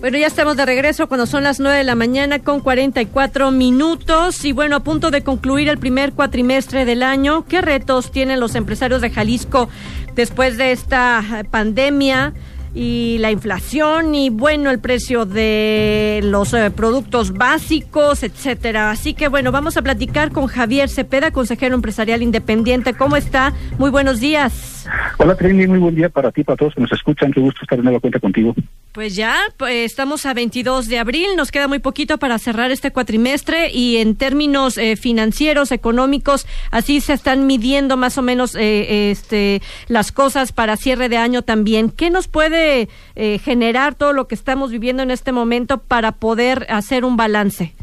Bueno, ya estamos de regreso cuando son las 9 de la mañana con 44 minutos y bueno, a punto de concluir el primer cuatrimestre del año. ¿Qué retos tienen los empresarios de Jalisco después de esta pandemia? y la inflación y bueno el precio de los eh, productos básicos, etcétera. Así que bueno, vamos a platicar con Javier Cepeda, consejero empresarial independiente. ¿Cómo está? Muy buenos días. Hola Trini, muy buen día para ti, para todos que nos escuchan. Qué gusto estar en nueva cuenta contigo. Pues ya, pues estamos a 22 de abril, nos queda muy poquito para cerrar este cuatrimestre y en términos eh, financieros, económicos, así se están midiendo más o menos eh, este, las cosas para cierre de año también. ¿Qué nos puede eh, generar todo lo que estamos viviendo en este momento para poder hacer un balance?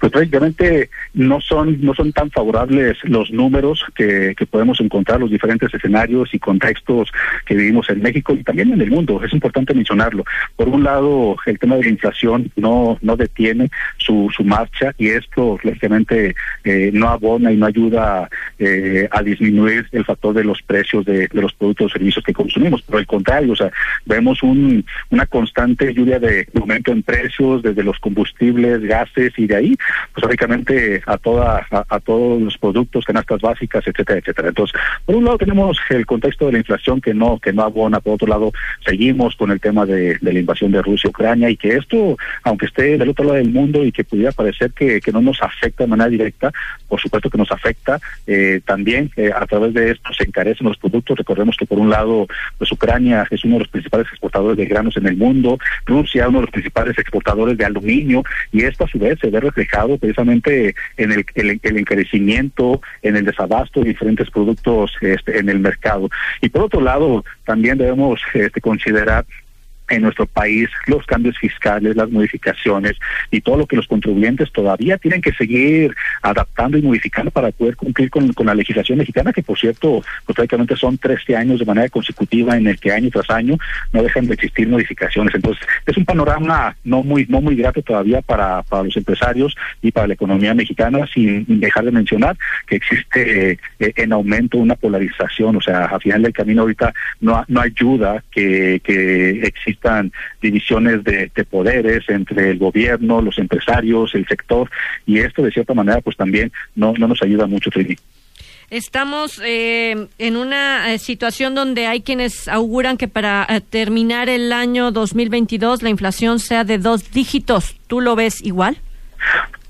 Pues prácticamente no son no son tan favorables los números que, que podemos encontrar los diferentes escenarios y contextos que vivimos en México y también en el mundo. Es importante mencionarlo. Por un lado el tema de la inflación no no detiene su, su marcha y esto lógicamente eh, no abona y no ayuda eh, a disminuir el factor de los precios de, de los productos o servicios que consumimos. Por el contrario o sea vemos un, una constante lluvia de aumento en precios desde los combustibles gases y de ahí pues lógicamente a toda a, todos los productos, canastas básicas, etcétera, etcétera. Entonces, por un lado tenemos el contexto de la inflación que no que no abona, por otro lado seguimos con el tema de, la invasión de Rusia Ucrania y que esto, aunque esté del otro lado del mundo y que pudiera parecer que, que no nos afecta de manera directa, por supuesto que nos afecta eh, también eh, a través de esto se encarecen los productos. Recordemos que por un lado, pues Ucrania es uno de los principales exportadores de granos en el mundo, Rusia uno de los principales exportadores de aluminio y esto a su vez se ve reflejado precisamente en el, el, encarecimiento, en el desabasto de diferentes productos este, en el mercado. Y por otro lado, también debemos este, considerar en nuestro país los cambios fiscales, las modificaciones y todo lo que los contribuyentes todavía tienen que seguir adaptando y modificando para poder cumplir con, la legislación mexicana, que por cierto, pues prácticamente son 13 años de manera consecutiva en el que año tras año no dejan de existir modificaciones. Entonces, es un panorama no muy no muy grato todavía para, para los empresarios y para la economía mexicana, sin dejar de mencionar que existe eh, en aumento una polarización, o sea, a final del camino ahorita no, no ayuda que, que existan divisiones de, poderes entre el gobierno, los empresarios, el sector, y esto de cierta manera pues también no, no nos ayuda mucho, Trini. Estamos eh, en una eh, situación donde hay quienes auguran que para eh, terminar el año 2022 la inflación sea de dos dígitos. ¿Tú lo ves igual?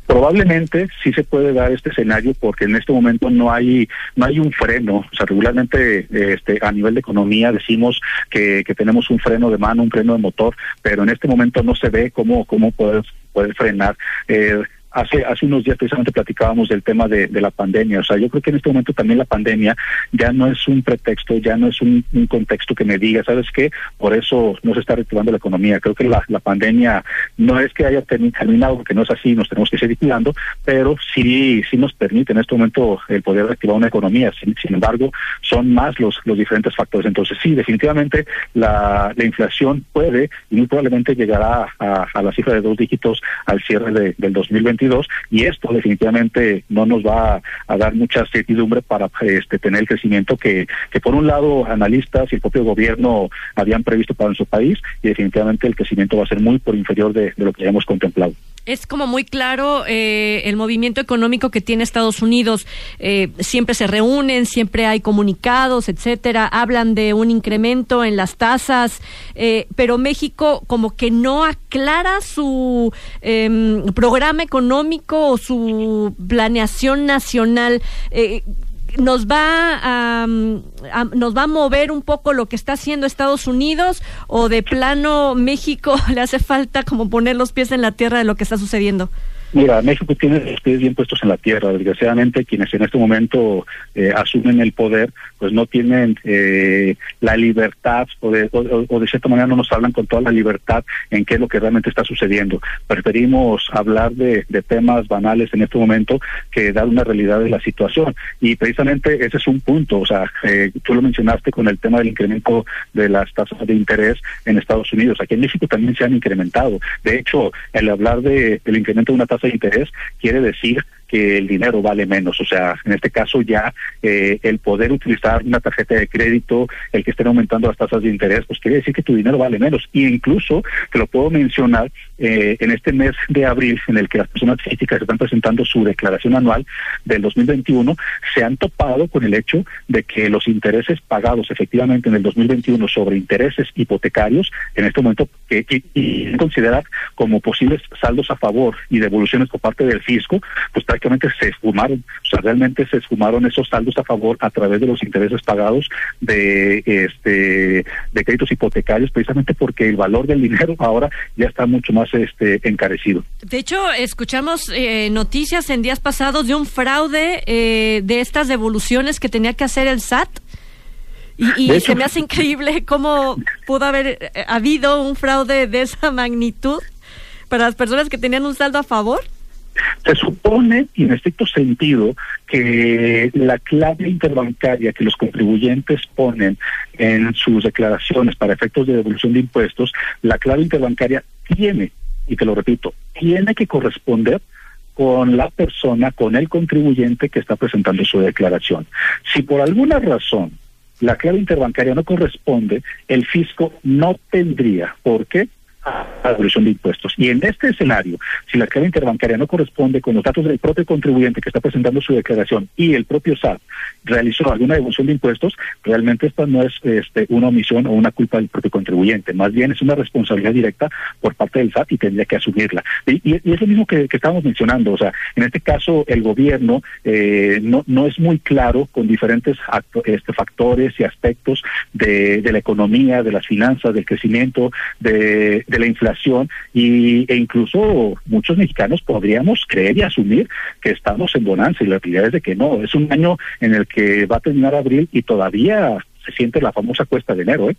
Probablemente sí se puede dar este escenario porque en este momento no hay no hay un freno, o sea, regularmente este a nivel de economía decimos que, que tenemos un freno de mano, un freno de motor, pero en este momento no se ve cómo cómo poder poder frenar. Eh, hace hace unos días precisamente platicábamos del tema de, la pandemia. O sea, yo creo que en este momento también la pandemia ya no es un pretexto, ya no es un, contexto que me diga, ¿sabes qué? Por eso no se está reactivando la economía. Creo que la, pandemia no es que haya terminado, porque no es así, nos tenemos que seguir cuidando, pero sí sí nos permite en este momento el poder reactivar una economía. Sin, embargo, son más los, los diferentes factores. Entonces, sí, definitivamente la, la inflación puede y muy probablemente llegará a, la cifra de dos dígitos al cierre de, del 2021 y esto definitivamente no nos va a, dar mucha certidumbre para este, tener el crecimiento que, que por un lado analistas y el propio gobierno habían previsto para nuestro país y definitivamente el crecimiento va a ser muy por inferior de, de lo que habíamos contemplado. Es como muy claro eh, el movimiento económico que tiene Estados Unidos. Eh, siempre se reúnen, siempre hay comunicados, etcétera. Hablan de un incremento en las tasas, eh, pero México como que no aclara su em, programa económico o su planeación nacional nos va a, nos va a mover un poco lo que está haciendo Estados Unidos o de plano México le hace falta como poner los pies en la tierra de lo que está sucediendo? Mira, México tiene los pies bien puestos en la tierra. Desgraciadamente, quienes en este momento eh, asumen el poder, pues no tienen eh, la libertad o de, o, de cierta manera no nos hablan con toda la libertad en qué es lo que realmente está sucediendo. Preferimos hablar de, temas banales en este momento que dar una realidad de la situación. Y precisamente ese es un punto. O sea, eh, tú lo mencionaste con el tema del incremento de las tasas de interés en Estados Unidos. Aquí en México también se han incrementado. De hecho, el hablar de, del incremento de una tasa de interés quiere decir que el dinero vale menos. O sea, en este caso ya eh, el poder utilizar una tarjeta de crédito, el que estén aumentando las tasas de interés, pues quiere decir que tu dinero vale menos. Y incluso, te lo puedo mencionar, eh, en este mes de abril, en el que las personas físicas están presentando su declaración anual del 2021, se han topado con el hecho de que los intereses pagados efectivamente en el 2021 sobre intereses hipotecarios, en este momento, que, y, considerar como posibles saldos a favor y devoluciones por parte del fisco, pues prácticamente se esfumaron, o sea, realmente se esfumaron esos saldos a favor a través de los intereses pagados de este de créditos hipotecarios, precisamente porque el valor del dinero ahora ya está mucho más este encarecido. De hecho, escuchamos eh, noticias en días pasados de un fraude eh, de estas devoluciones que tenía que hacer el SAT. Y, y se me hace increíble cómo pudo haber eh, habido un fraude de esa magnitud para las personas que tenían un saldo a favor. Se supone, y en estricto sentido, que la clave interbancaria que los contribuyentes ponen en sus declaraciones para efectos de devolución de impuestos, la clave interbancaria tiene, y te lo repito, tiene que corresponder con la persona, con el contribuyente que está presentando su declaración. Si por alguna razón la clave interbancaria no corresponde, el fisco no tendría por qué devolución de impuestos. Y en este escenario, si la clave interbancaria no corresponde con los datos del propio contribuyente que está presentando su declaración y el propio SAT realizó alguna devolución de impuestos, realmente esta no es este, una omisión o una culpa del propio contribuyente, más bien es una responsabilidad directa por parte del SAT y tendría que asumirla. Y, es lo mismo que, que, estábamos mencionando, o sea, en este caso el gobierno eh, no, no es muy claro con diferentes este, factores y aspectos de, la economía, de las finanzas, del crecimiento, de la inflación y, e incluso muchos mexicanos podríamos creer y asumir que estamos en bonanza y la realidad es de que no, es un año en el que va a terminar abril y todavía se siente la famosa cuesta de enero, ¿eh?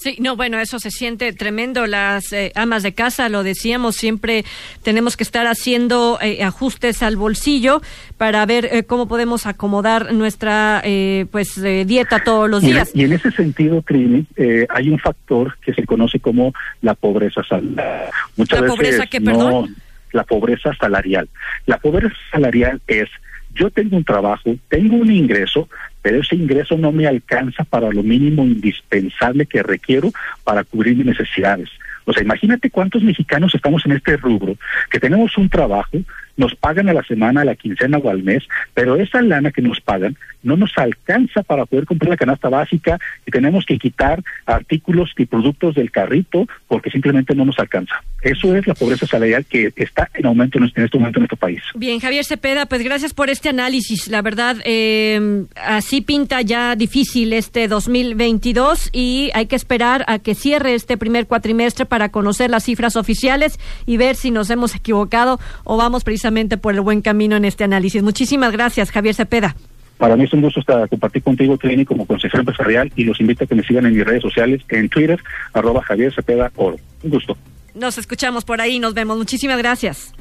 Sí, no, bueno, eso se siente tremendo. Las eh, amas de casa, lo decíamos, siempre tenemos que estar haciendo eh, ajustes al bolsillo para ver eh, cómo podemos acomodar nuestra pues dieta todos los días. Y, en ese sentido, Trini, hay un factor que se conoce como la pobreza salarial. ¿La pobreza que, perdón? la pobreza salarial. La pobreza salarial es yo tengo un trabajo, tengo un ingreso, pero ese ingreso no me alcanza para lo mínimo indispensable que requiero para cubrir mis necesidades. O sea, imagínate cuántos mexicanos estamos en este rubro, que tenemos un trabajo, nos pagan a la semana, a la quincena o al mes, pero esa lana que nos pagan no nos alcanza para poder comprar la canasta básica y tenemos que quitar artículos y productos del carrito porque simplemente no nos alcanza. Eso es la pobreza salarial que está en aumento en este momento en nuestro país. Bien, Javier Cepeda, pues gracias por este análisis. La verdad, eh, así pinta ya difícil este 2022 y hay que esperar a que cierre este primer cuatrimestre para conocer las cifras oficiales y ver si nos hemos equivocado o vamos precisamente por el buen camino en este análisis. Muchísimas gracias, Javier Cepeda. Para mí es un gusto estar, compartir contigo, Trini, como consejero empresarial y los invito a que me sigan en mis redes sociales, en Twitter, arroba Javier Cepeda Oro. Un gusto. Nos escuchamos por ahí, nos vemos. Muchísimas gracias.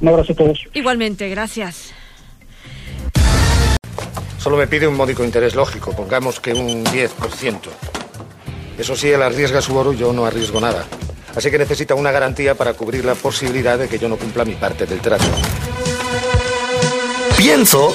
Un abrazo a todos. Igualmente, gracias. Solo me pide un módico interés lógico, pongamos que un 10%. Eso sí, él arriesga su oro, yo no arriesgo nada. Así que necesita una garantía para cubrir la posibilidad de que yo no cumpla mi parte del trato. Pienso,